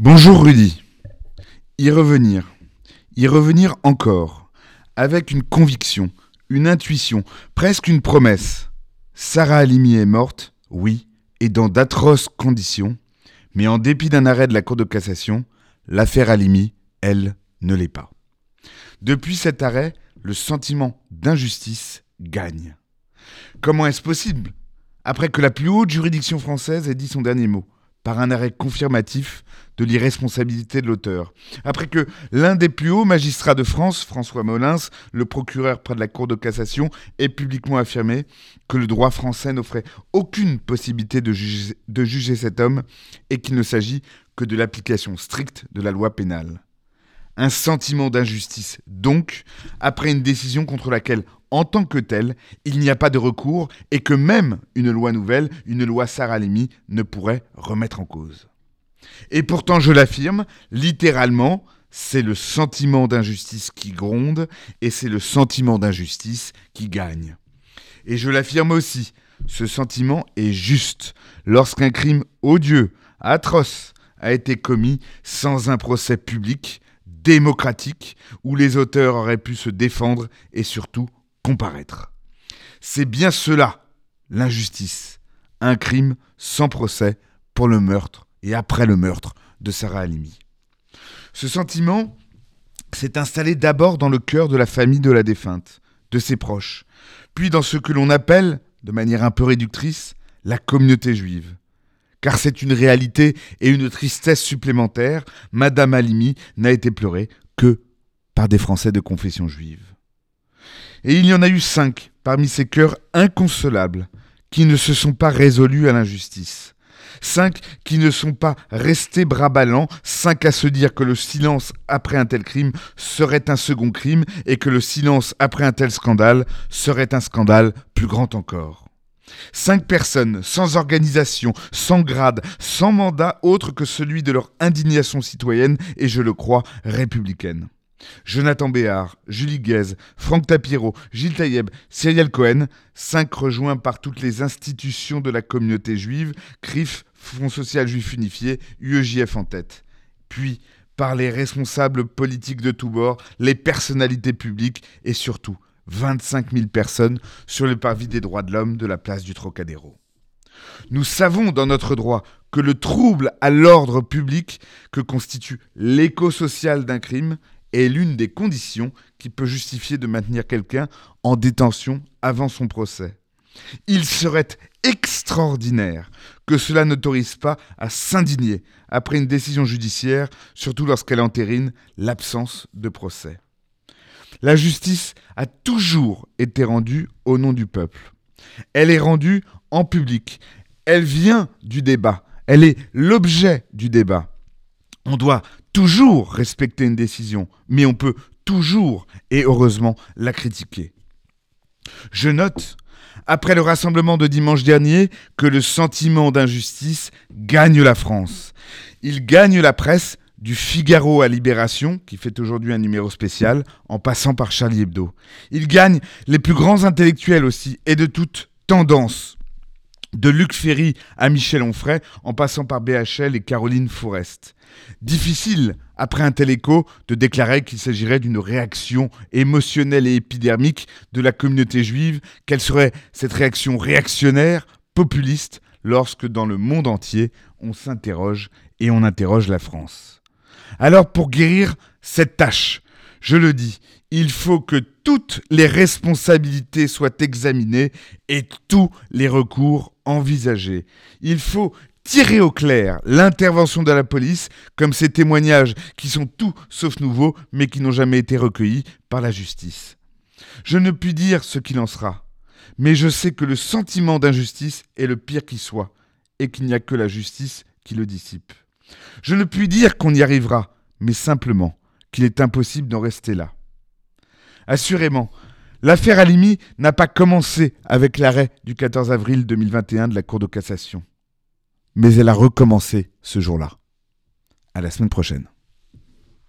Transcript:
Bonjour Rudy. Y revenir. Y revenir encore. Avec une conviction, une intuition, presque une promesse. Sarah Halimi est morte, oui, et dans d'atroces conditions. Mais en dépit d'un arrêt de la Cour de cassation, l'affaire Halimi, elle, ne l'est pas. Depuis cet arrêt, le sentiment d'injustice gagne. Comment est-ce possible? Après que la plus haute juridiction française ait dit son dernier mot par un arrêt confirmatif de l'irresponsabilité de l'auteur. Après que l'un des plus hauts magistrats de France, François Molins, le procureur près de la Cour de cassation, ait publiquement affirmé que le droit français n'offrait aucune possibilité de juger, cet homme et qu'il ne s'agit que de l'application stricte de la loi pénale. Un sentiment d'injustice, donc, après une décision contre laquelle, en tant que telle, il n'y a pas de recours et que même une loi nouvelle, une loi Saralimi, ne pourrait remettre en cause. Et pourtant, je l'affirme, littéralement, c'est le sentiment d'injustice qui gronde et c'est le sentiment d'injustice qui gagne. Et je l'affirme aussi, ce sentiment est juste lorsqu'un crime odieux, atroce, a été commis sans un procès public, démocratique où les auteurs auraient pu se défendre et surtout comparaître. C'est bien cela, l'injustice, un crime sans procès pour le meurtre et après le meurtre de Sarah Halimi. Ce sentiment s'est installé d'abord dans le cœur de la famille de la défunte, de ses proches, puis dans ce que l'on appelle, de manière un peu réductrice, la communauté juive car c'est une réalité et une tristesse supplémentaire, Madame Halimi n'a été pleurée que par des Français de confession juive. Et il y en a eu cinq parmi ces cœurs inconsolables qui ne se sont pas résolus à l'injustice. Cinq qui ne sont pas restés bras ballants, cinq à se dire que le silence après un tel crime serait un second crime et que le silence après un tel scandale serait un scandale plus grand encore. Cinq personnes sans organisation, sans grade, sans mandat autre que celui de leur indignation citoyenne et, je le crois, républicaine. Jonathan Béard, Julie Guez, Franck Tapiro, Gilles Taïeb, Cyril Cohen, cinq rejoints par toutes les institutions de la communauté juive, CRIF, Fonds social juif unifié, UEJF en tête. Puis, par les responsables politiques de tous bords, les personnalités publiques et surtout 25 000 personnes sur le parvis des droits de l'homme de la place du Trocadéro. Nous savons dans notre droit que le trouble à l'ordre public que constitue l'écho social d'un crime est l'une des conditions qui peut justifier de maintenir quelqu'un en détention avant son procès. Il serait extraordinaire que cela n'autorise pas à s'indigner après une décision judiciaire, surtout lorsqu'elle entérine l'absence de procès. La justice a toujours été rendue au nom du peuple. Elle est rendue en public. Elle vient du débat. Elle est l'objet du débat. On doit toujours respecter une décision, mais on peut toujours et heureusement la critiquer. Je note, après le rassemblement de dimanche dernier, que le sentiment d'injustice gagne la France. Il gagne la presse du Figaro à Libération, qui fait aujourd'hui un numéro spécial, en passant par Charlie Hebdo. Il gagne les plus grands intellectuels aussi, et de toutes tendances. De Luc Ferry à Michel Onfray, en passant par BHL et Caroline Forest. Difficile, après un tel écho, de déclarer qu'il s'agirait d'une réaction émotionnelle et épidermique de la communauté juive, quelle serait cette réaction réactionnaire, populiste, lorsque dans le monde entier, on s'interroge et on interroge la France? Alors pour guérir cette tâche, je le dis, il faut que toutes les responsabilités soient examinées et tous les recours envisagés. Il faut tirer au clair l'intervention de la police, comme ces témoignages qui sont tout sauf nouveaux, mais qui n'ont jamais été recueillis par la justice. Je ne puis dire ce qu'il en sera, mais je sais que le sentiment d'injustice est le pire qui soit, et qu'il n'y a que la justice qui le dissipe. Je ne puis dire qu'on y arrivera, mais simplement qu'il est impossible d'en rester là. Assurément, l'affaire Alimi n'a pas commencé avec l'arrêt du 14 avril 2021 de la Cour de cassation, mais elle a recommencé ce jour-là. À la semaine prochaine.